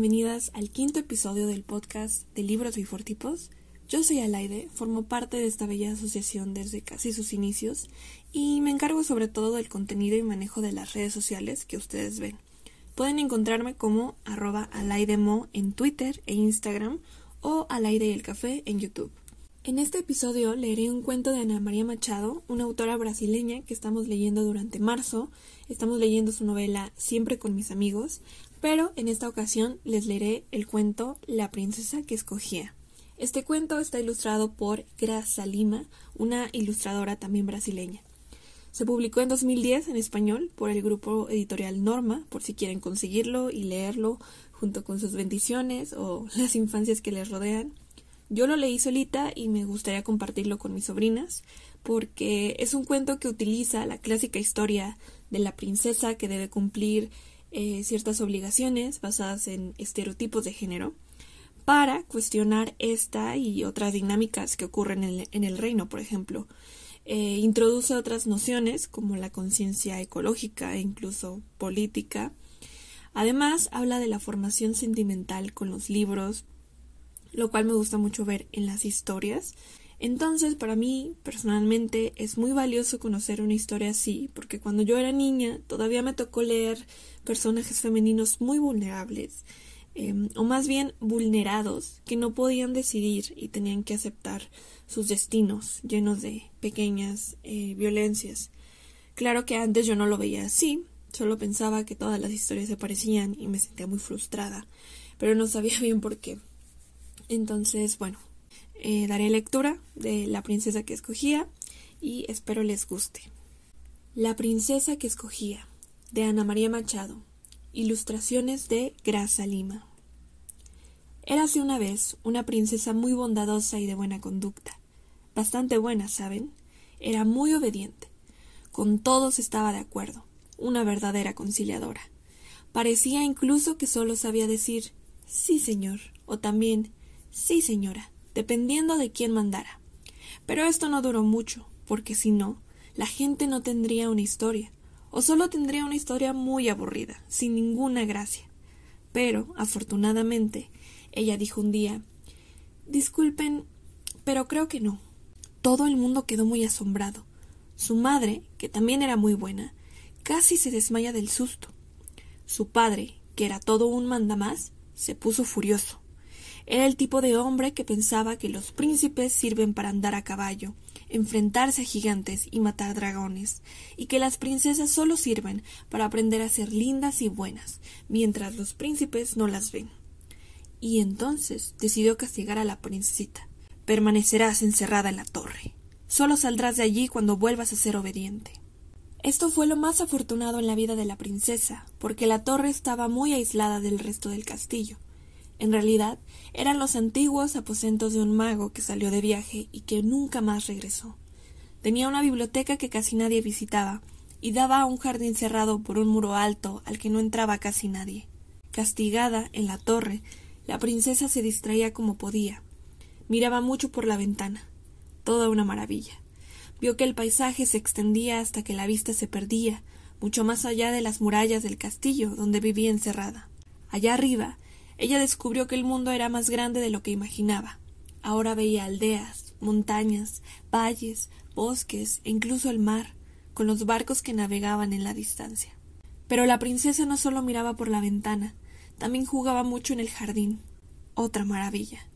Bienvenidas al quinto episodio del podcast de Libros Bifortipos. Yo soy Alaide, formo parte de esta bella asociación desde casi sus inicios y me encargo sobre todo del contenido y manejo de las redes sociales que ustedes ven. Pueden encontrarme como arroba alaidemo en Twitter e Instagram o Alaide y el Café en YouTube. En este episodio leeré un cuento de Ana María Machado, una autora brasileña que estamos leyendo durante marzo. Estamos leyendo su novela Siempre con mis amigos, pero en esta ocasión les leeré el cuento La princesa que escogía. Este cuento está ilustrado por Graza Lima, una ilustradora también brasileña. Se publicó en 2010 en español por el grupo editorial Norma, por si quieren conseguirlo y leerlo junto con sus bendiciones o las infancias que les rodean. Yo lo leí solita y me gustaría compartirlo con mis sobrinas, porque es un cuento que utiliza la clásica historia de la princesa que debe cumplir eh, ciertas obligaciones basadas en estereotipos de género para cuestionar esta y otras dinámicas que ocurren en el, reino, por ejemplo. Eh, introduce otras nociones como la conciencia ecológica e incluso política. Además, habla de la formación sentimental con los libros, lo cual me gusta mucho ver en las historias. Entonces, para mí, personalmente, es muy valioso conocer una historia así, porque cuando yo era niña todavía me tocó leer personajes femeninos muy vulnerables, em, o más bien vulnerados, que no podían decidir y tenían que aceptar sus destinos llenos de pequeñas eh, violencias. Claro que antes yo no lo veía así, solo pensaba que todas las historias se parecían y me sentía muy frustrada, pero no sabía bien por qué. Entonces, bueno, eh, daré lectura de La princesa que escogía y espero les guste. La princesa que escogía, de Ana María Machado. Ilustraciones de Grasa Lima. Érase una vez una princesa muy bondadosa y de buena conducta. Bastante buena, ¿saben? Era muy obediente. Con todos estaba de acuerdo. Una verdadera conciliadora. Parecía incluso que solo sabía decir sí, señor, o también Sí, señora, dependiendo de quién mandara. Pero esto no duró mucho, porque si no, la gente no tendría una historia, o solo tendría una historia muy aburrida, sin ninguna gracia. Pero, afortunadamente, ella dijo un día Disculpen, pero creo que no. Todo el mundo quedó muy asombrado. Su madre, que también era muy buena, casi se desmaya del susto. Su padre, que era todo un mandamás, se puso furioso. Era el tipo de hombre que pensaba que los príncipes sirven para andar a caballo, enfrentarse a gigantes y matar dragones, y que las princesas solo sirven para aprender a ser lindas y buenas, mientras los príncipes no las ven. Y entonces decidió castigar a la princesita. Permanecerás encerrada en la torre. Solo saldrás de allí cuando vuelvas a ser obediente. Esto fue lo más afortunado en la vida de la princesa, porque la torre estaba muy aislada del resto del castillo, en realidad, eran los antiguos aposentos de un mago que salió de viaje y que nunca más regresó. Tenía una biblioteca que casi nadie visitaba, y daba a un jardín cerrado por un muro alto al que no entraba casi nadie. Castigada en la torre, la princesa se distraía como podía. Miraba mucho por la ventana. Toda una maravilla. Vio que el paisaje se extendía hasta que la vista se perdía, mucho más allá de las murallas del castillo donde vivía encerrada. Allá arriba ella descubrió que el mundo era más grande de lo que imaginaba. Ahora veía aldeas, montañas, valles, bosques e incluso el mar, con los barcos que navegaban en la distancia. Pero la princesa no solo miraba por la ventana, también jugaba mucho en el jardín. Otra maravilla.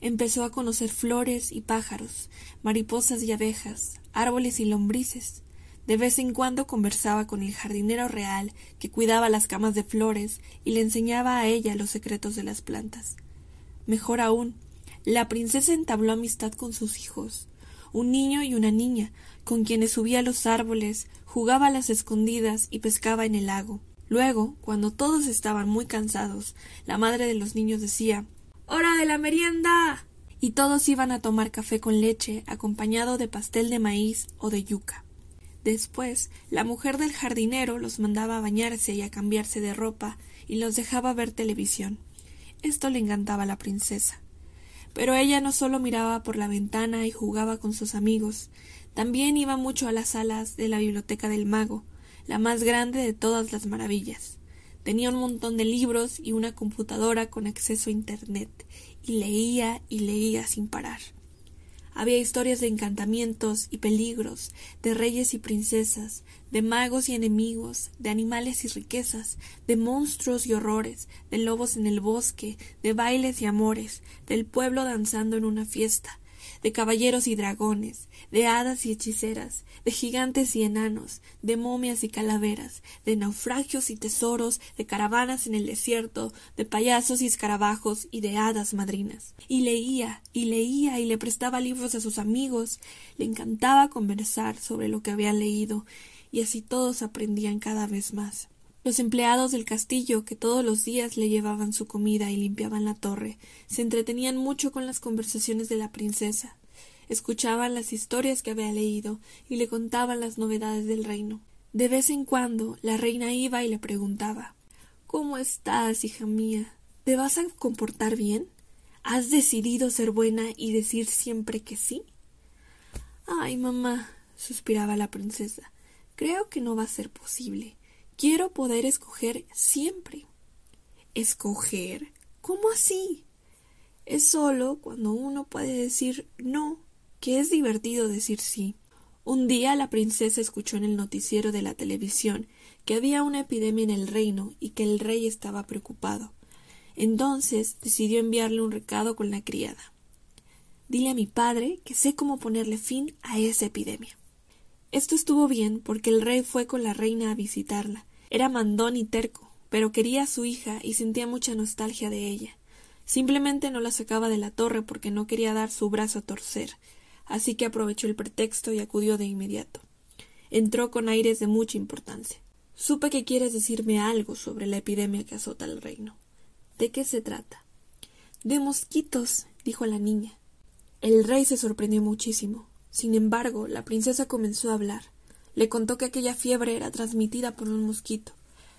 Empezó a conocer flores y pájaros, mariposas y abejas, árboles y lombrices, de vez en cuando conversaba con el jardinero real que cuidaba las camas de flores y le enseñaba a ella los secretos de las plantas. Mejor aún, la princesa entabló amistad con sus hijos, un niño y una niña, con quienes subía a los árboles, jugaba a las escondidas y pescaba en el lago. Luego, cuando todos estaban muy cansados, la madre de los niños decía Hora de la merienda. y todos iban a tomar café con leche acompañado de pastel de maíz o de yuca. Después, la mujer del jardinero los mandaba a bañarse y a cambiarse de ropa y los dejaba ver televisión. Esto le encantaba a la princesa. Pero ella no solo miraba por la ventana y jugaba con sus amigos, también iba mucho a las salas de la biblioteca del mago, la más grande de todas las maravillas. Tenía un montón de libros y una computadora con acceso a Internet, y leía y leía sin parar. Había historias de encantamientos y peligros, de reyes y princesas, de magos y enemigos, de animales y riquezas, de monstruos y horrores, de lobos en el bosque, de bailes y amores, del pueblo danzando en una fiesta, de caballeros y dragones, de hadas y hechiceras, de gigantes y enanos, de momias y calaveras, de naufragios y tesoros, de caravanas en el desierto, de payasos y escarabajos y de hadas madrinas. Y leía, y leía, y le prestaba libros a sus amigos, le encantaba conversar sobre lo que había leído, y así todos aprendían cada vez más. Los empleados del castillo, que todos los días le llevaban su comida y limpiaban la torre, se entretenían mucho con las conversaciones de la princesa. Escuchaban las historias que había leído y le contaban las novedades del reino. De vez en cuando la reina iba y le preguntaba ¿Cómo estás, hija mía? ¿Te vas a comportar bien? ¿Has decidido ser buena y decir siempre que sí? Ay, mamá, suspiraba la princesa, creo que no va a ser posible. Quiero poder escoger siempre. ¿Escoger? ¿Cómo así? Es solo cuando uno puede decir no, que es divertido decir sí. Un día la princesa escuchó en el noticiero de la televisión que había una epidemia en el reino y que el rey estaba preocupado. Entonces decidió enviarle un recado con la criada. Dile a mi padre que sé cómo ponerle fin a esa epidemia. Esto estuvo bien porque el rey fue con la reina a visitarla. Era mandón y terco, pero quería a su hija y sentía mucha nostalgia de ella. Simplemente no la sacaba de la torre porque no quería dar su brazo a torcer, así que aprovechó el pretexto y acudió de inmediato. Entró con aires de mucha importancia. Supe que quieres decirme algo sobre la epidemia que azota el reino. ¿De qué se trata? De mosquitos, dijo la niña. El rey se sorprendió muchísimo. Sin embargo, la princesa comenzó a hablar. Le contó que aquella fiebre era transmitida por un mosquito,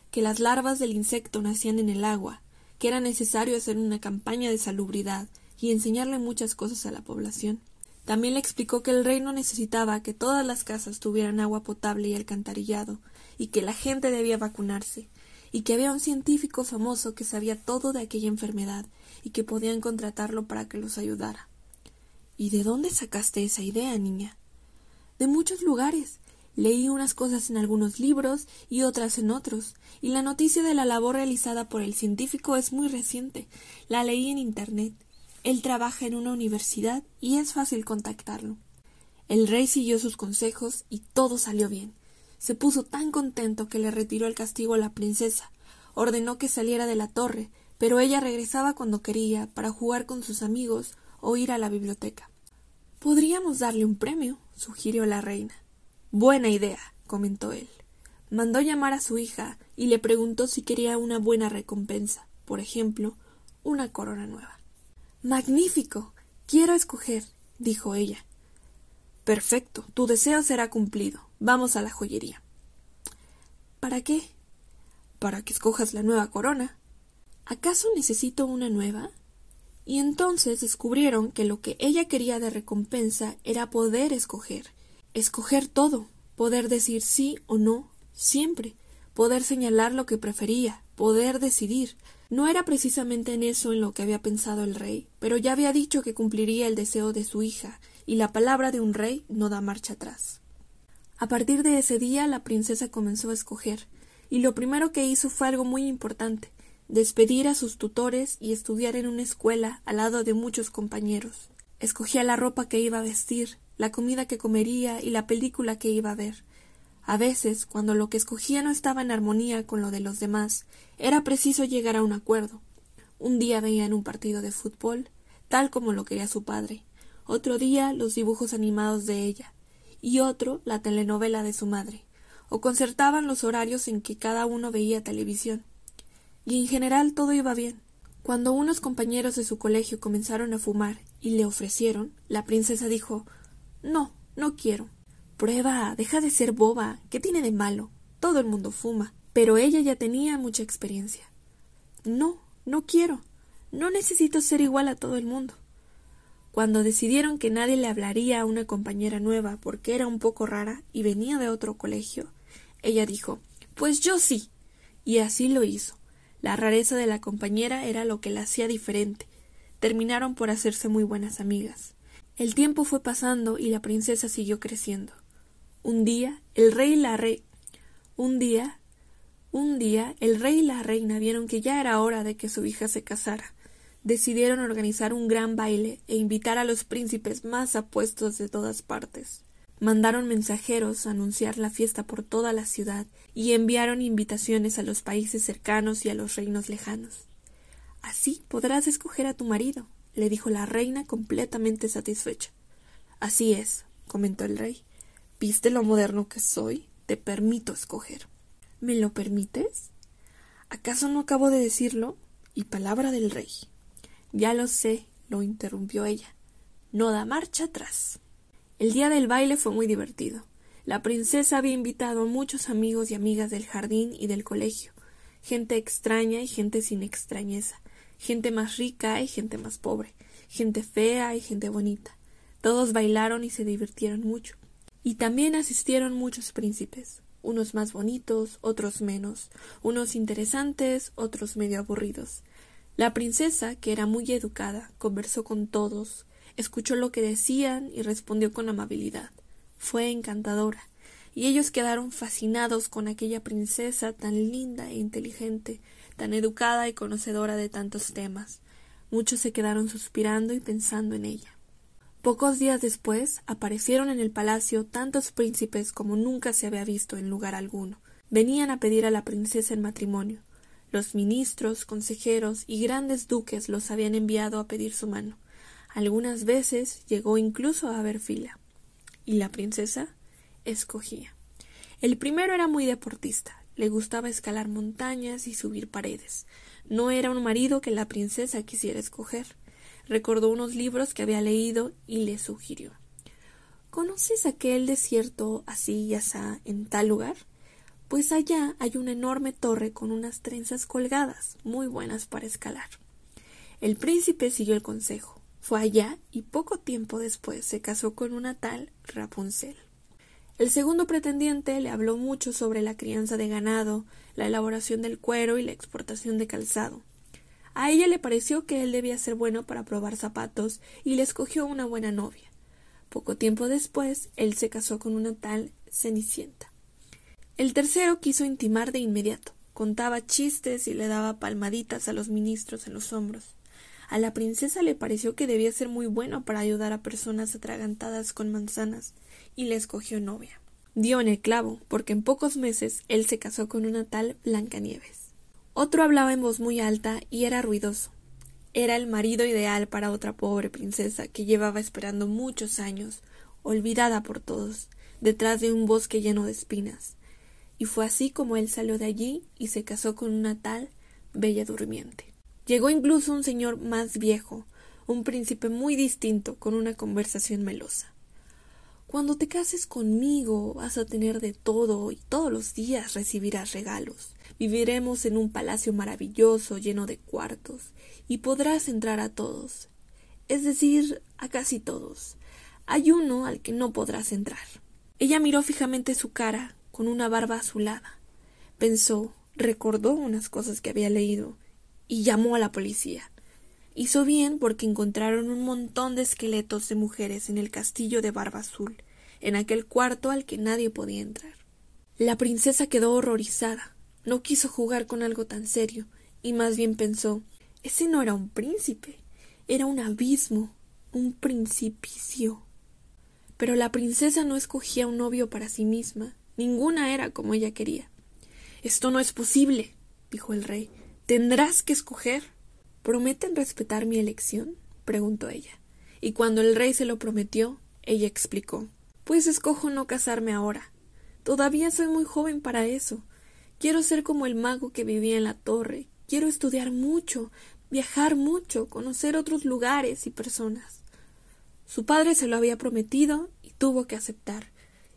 que las larvas del insecto nacían en el agua, que era necesario hacer una campaña de salubridad y enseñarle muchas cosas a la población. También le explicó que el reino necesitaba que todas las casas tuvieran agua potable y alcantarillado, y que la gente debía vacunarse, y que había un científico famoso que sabía todo de aquella enfermedad y que podían contratarlo para que los ayudara. ¿Y de dónde sacaste esa idea, niña? De muchos lugares. Leí unas cosas en algunos libros y otras en otros, y la noticia de la labor realizada por el científico es muy reciente. La leí en Internet. Él trabaja en una universidad y es fácil contactarlo. El rey siguió sus consejos y todo salió bien. Se puso tan contento que le retiró el castigo a la princesa, ordenó que saliera de la torre, pero ella regresaba cuando quería para jugar con sus amigos o ir a la biblioteca. Podríamos darle un premio, sugirió la reina. Buena idea, comentó él. Mandó llamar a su hija y le preguntó si quería una buena recompensa, por ejemplo, una corona nueva. Magnífico. Quiero escoger, dijo ella. Perfecto. Tu deseo será cumplido. Vamos a la joyería. ¿Para qué? Para que escojas la nueva corona. ¿Acaso necesito una nueva? Y entonces descubrieron que lo que ella quería de recompensa era poder escoger, escoger todo, poder decir sí o no, siempre, poder señalar lo que prefería, poder decidir. No era precisamente en eso en lo que había pensado el rey, pero ya había dicho que cumpliría el deseo de su hija, y la palabra de un rey no da marcha atrás. A partir de ese día la princesa comenzó a escoger, y lo primero que hizo fue algo muy importante despedir a sus tutores y estudiar en una escuela al lado de muchos compañeros. Escogía la ropa que iba a vestir, la comida que comería y la película que iba a ver. A veces, cuando lo que escogía no estaba en armonía con lo de los demás, era preciso llegar a un acuerdo. Un día veían un partido de fútbol, tal como lo quería su padre, otro día los dibujos animados de ella, y otro la telenovela de su madre, o concertaban los horarios en que cada uno veía televisión y en general todo iba bien. Cuando unos compañeros de su colegio comenzaron a fumar y le ofrecieron, la princesa dijo No, no quiero. Prueba, deja de ser boba. ¿Qué tiene de malo? Todo el mundo fuma. Pero ella ya tenía mucha experiencia. No, no quiero. No necesito ser igual a todo el mundo. Cuando decidieron que nadie le hablaría a una compañera nueva porque era un poco rara y venía de otro colegio, ella dijo Pues yo sí Y así lo hizo. La rareza de la compañera era lo que la hacía diferente. Terminaron por hacerse muy buenas amigas. El tiempo fue pasando y la princesa siguió creciendo. Un día, el rey y la rey. Un día, un día, el rey y la reina vieron que ya era hora de que su hija se casara. Decidieron organizar un gran baile e invitar a los príncipes más apuestos de todas partes. Mandaron mensajeros a anunciar la fiesta por toda la ciudad y enviaron invitaciones a los países cercanos y a los reinos lejanos. Así podrás escoger a tu marido, le dijo la reina completamente satisfecha. Así es, comentó el rey. ¿Viste lo moderno que soy? Te permito escoger. ¿Me lo permites? ¿Acaso no acabo de decirlo? Y palabra del rey. Ya lo sé, lo interrumpió ella. No da marcha atrás. El día del baile fue muy divertido. La princesa había invitado a muchos amigos y amigas del jardín y del colegio, gente extraña y gente sin extrañeza, gente más rica y gente más pobre, gente fea y gente bonita. Todos bailaron y se divirtieron mucho. Y también asistieron muchos príncipes, unos más bonitos, otros menos, unos interesantes, otros medio aburridos. La princesa, que era muy educada, conversó con todos, escuchó lo que decían y respondió con amabilidad. Fue encantadora, y ellos quedaron fascinados con aquella princesa tan linda e inteligente, tan educada y conocedora de tantos temas. Muchos se quedaron suspirando y pensando en ella. Pocos días después aparecieron en el palacio tantos príncipes como nunca se había visto en lugar alguno. Venían a pedir a la princesa en matrimonio. Los ministros, consejeros y grandes duques los habían enviado a pedir su mano. Algunas veces llegó incluso a haber fila. Y la princesa escogía. El primero era muy deportista, le gustaba escalar montañas y subir paredes. No era un marido que la princesa quisiera escoger. Recordó unos libros que había leído y le sugirió. ¿Conoces aquel desierto así y asá en tal lugar? Pues allá hay una enorme torre con unas trenzas colgadas, muy buenas para escalar. El príncipe siguió el consejo. Fue allá y poco tiempo después se casó con una tal Rapunzel. El segundo pretendiente le habló mucho sobre la crianza de ganado, la elaboración del cuero y la exportación de calzado. A ella le pareció que él debía ser bueno para probar zapatos y le escogió una buena novia. Poco tiempo después, él se casó con una tal Cenicienta. El tercero quiso intimar de inmediato. Contaba chistes y le daba palmaditas a los ministros en los hombros. A la princesa le pareció que debía ser muy bueno para ayudar a personas atragantadas con manzanas, y le escogió novia. Dio en el clavo, porque en pocos meses él se casó con una tal Blancanieves. Otro hablaba en voz muy alta y era ruidoso. Era el marido ideal para otra pobre princesa que llevaba esperando muchos años, olvidada por todos, detrás de un bosque lleno de espinas. Y fue así como él salió de allí y se casó con una tal Bella Durmiente. Llegó incluso un señor más viejo, un príncipe muy distinto, con una conversación melosa. Cuando te cases conmigo vas a tener de todo y todos los días recibirás regalos. Viviremos en un palacio maravilloso lleno de cuartos y podrás entrar a todos. Es decir, a casi todos. Hay uno al que no podrás entrar. Ella miró fijamente su cara, con una barba azulada. Pensó, recordó unas cosas que había leído y llamó a la policía. Hizo bien porque encontraron un montón de esqueletos de mujeres en el castillo de Barba Azul, en aquel cuarto al que nadie podía entrar. La princesa quedó horrorizada. No quiso jugar con algo tan serio, y más bien pensó ese no era un príncipe, era un abismo, un principicio. Pero la princesa no escogía un novio para sí misma, ninguna era como ella quería. Esto no es posible, dijo el rey. Tendrás que escoger. ¿Prometen respetar mi elección? preguntó ella. Y cuando el rey se lo prometió, ella explicó Pues escojo no casarme ahora. Todavía soy muy joven para eso. Quiero ser como el mago que vivía en la torre. Quiero estudiar mucho, viajar mucho, conocer otros lugares y personas. Su padre se lo había prometido y tuvo que aceptar.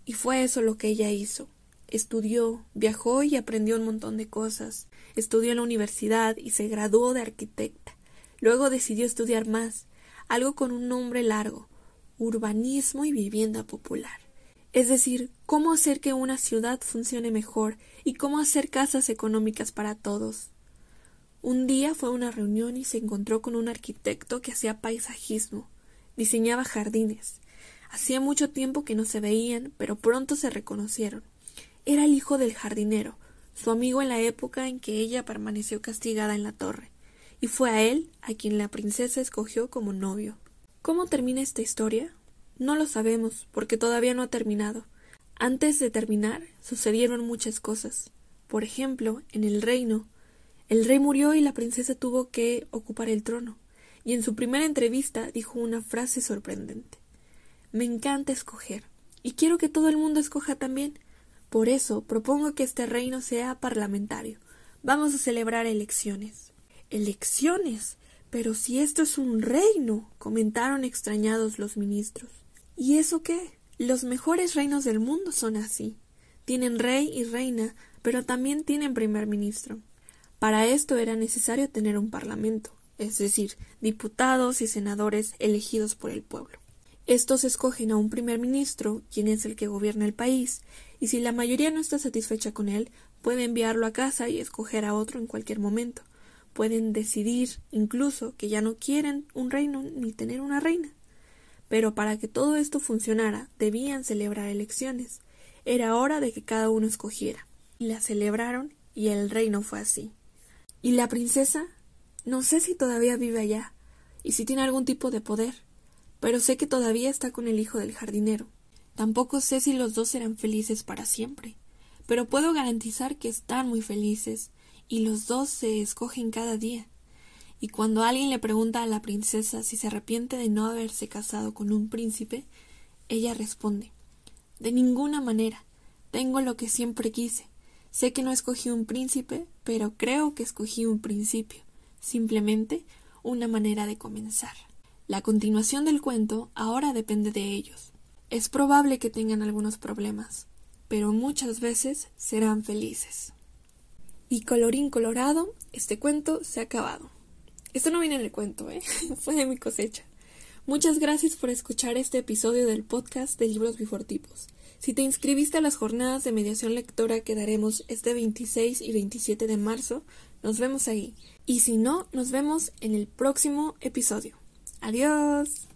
Y fue eso lo que ella hizo. Estudió, viajó y aprendió un montón de cosas. Estudió en la universidad y se graduó de arquitecta. Luego decidió estudiar más, algo con un nombre largo, urbanismo y vivienda popular. es decir, cómo hacer que una ciudad funcione mejor y cómo hacer casas económicas para todos. Un día fue a una reunión y se encontró con un arquitecto que hacía paisajismo, diseñaba jardines. Hacía mucho tiempo que no se veían, pero pronto se reconocieron. Era el hijo del jardinero, su amigo en la época en que ella permaneció castigada en la torre, y fue a él a quien la princesa escogió como novio. ¿Cómo termina esta historia? No lo sabemos, porque todavía no ha terminado. Antes de terminar, sucedieron muchas cosas. Por ejemplo, en el reino, el rey murió y la princesa tuvo que ocupar el trono, y en su primera entrevista dijo una frase sorprendente. Me encanta escoger, y quiero que todo el mundo escoja también. Por eso propongo que este reino sea parlamentario. Vamos a celebrar elecciones. Elecciones. Pero si esto es un reino, comentaron extrañados los ministros. ¿Y eso qué? Los mejores reinos del mundo son así. Tienen rey y reina, pero también tienen primer ministro. Para esto era necesario tener un parlamento, es decir, diputados y senadores elegidos por el pueblo. Estos escogen a un primer ministro, quien es el que gobierna el país, y si la mayoría no está satisfecha con él, puede enviarlo a casa y escoger a otro en cualquier momento. Pueden decidir incluso que ya no quieren un reino ni tener una reina. Pero para que todo esto funcionara, debían celebrar elecciones. Era hora de que cada uno escogiera. Y la celebraron y el reino fue así. ¿Y la princesa? No sé si todavía vive allá y si tiene algún tipo de poder, pero sé que todavía está con el hijo del jardinero. Tampoco sé si los dos serán felices para siempre, pero puedo garantizar que están muy felices y los dos se escogen cada día y cuando alguien le pregunta a la princesa si se arrepiente de no haberse casado con un príncipe, ella responde De ninguna manera. Tengo lo que siempre quise. Sé que no escogí un príncipe, pero creo que escogí un principio, simplemente una manera de comenzar. La continuación del cuento ahora depende de ellos. Es probable que tengan algunos problemas, pero muchas veces serán felices. Y colorín colorado, este cuento se ha acabado. Esto no viene en el cuento, ¿eh? Fue de mi cosecha. Muchas gracias por escuchar este episodio del podcast de Libros Bifortipos. Si te inscribiste a las jornadas de mediación lectora que daremos este 26 y 27 de marzo, nos vemos ahí. Y si no, nos vemos en el próximo episodio. Adiós.